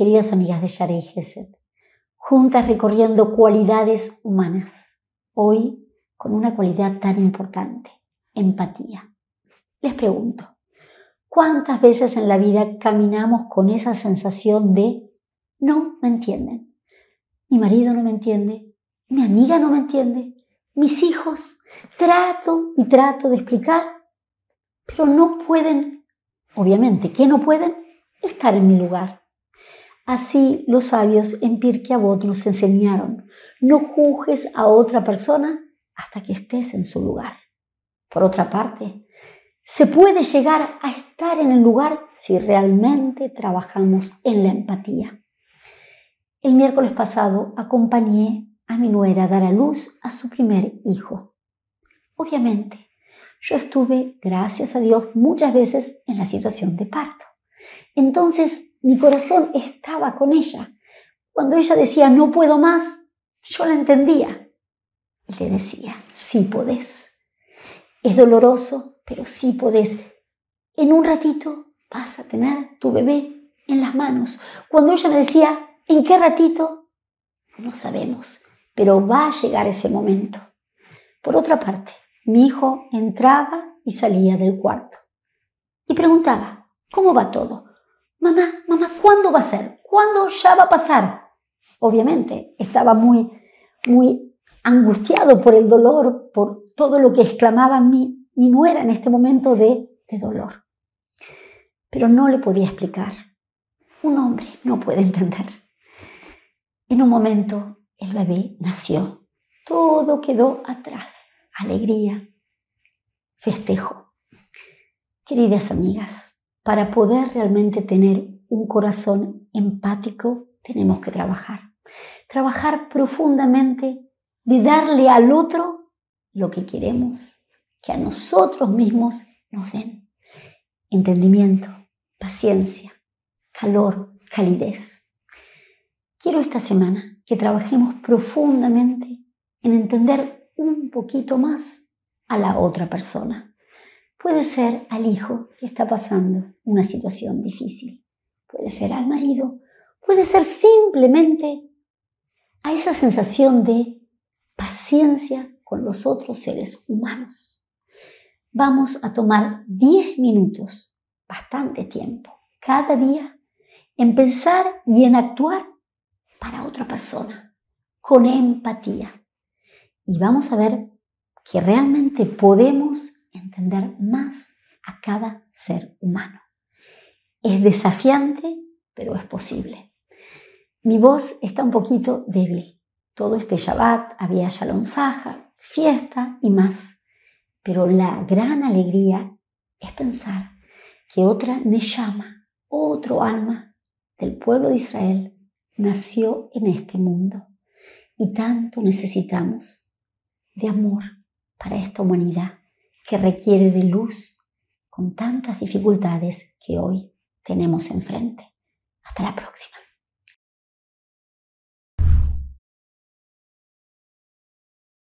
queridas amigas de Sharei Gesed, juntas recorriendo cualidades humanas, hoy con una cualidad tan importante, empatía. Les pregunto, ¿cuántas veces en la vida caminamos con esa sensación de no me entienden? Mi marido no me entiende, mi amiga no me entiende, mis hijos, trato y trato de explicar, pero no pueden, obviamente, ¿qué no pueden? Estar en mi lugar. Así los sabios en Pirkei Avot nos enseñaron, no juzgues a otra persona hasta que estés en su lugar. Por otra parte, se puede llegar a estar en el lugar si realmente trabajamos en la empatía. El miércoles pasado acompañé a mi nuera a dar a luz a su primer hijo. Obviamente, yo estuve, gracias a Dios, muchas veces en la situación de parto. Entonces mi corazón estaba con ella. Cuando ella decía, no puedo más, yo la entendía. Y le decía, sí podés. Es doloroso, pero sí podés. En un ratito vas a tener tu bebé en las manos. Cuando ella me decía, ¿en qué ratito? No sabemos, pero va a llegar ese momento. Por otra parte, mi hijo entraba y salía del cuarto y preguntaba, ¿cómo va todo? Mamá, mamá, ¿cuándo va a ser? ¿Cuándo ya va a pasar? Obviamente estaba muy, muy angustiado por el dolor, por todo lo que exclamaba mi, mi nuera en este momento de, de dolor. Pero no le podía explicar. Un hombre no puede entender. En un momento el bebé nació. Todo quedó atrás. Alegría, festejo. Queridas amigas, para poder realmente tener un corazón empático, tenemos que trabajar. Trabajar profundamente de darle al otro lo que queremos que a nosotros mismos nos den. Entendimiento, paciencia, calor, calidez. Quiero esta semana que trabajemos profundamente en entender un poquito más a la otra persona. Puede ser al hijo que está pasando una situación difícil, puede ser al marido, puede ser simplemente a esa sensación de paciencia con los otros seres humanos. Vamos a tomar 10 minutos, bastante tiempo, cada día, en pensar y en actuar para otra persona, con empatía. Y vamos a ver que realmente podemos entender más a cada ser humano. Es desafiante, pero es posible. Mi voz está un poquito débil. Todo este Shabbat había Shalom Saja, fiesta y más. Pero la gran alegría es pensar que otra Neshama, otro alma del pueblo de Israel, nació en este mundo y tanto necesitamos de amor para esta humanidad que requiere de luz con tantas dificultades que hoy tenemos enfrente. Hasta la próxima.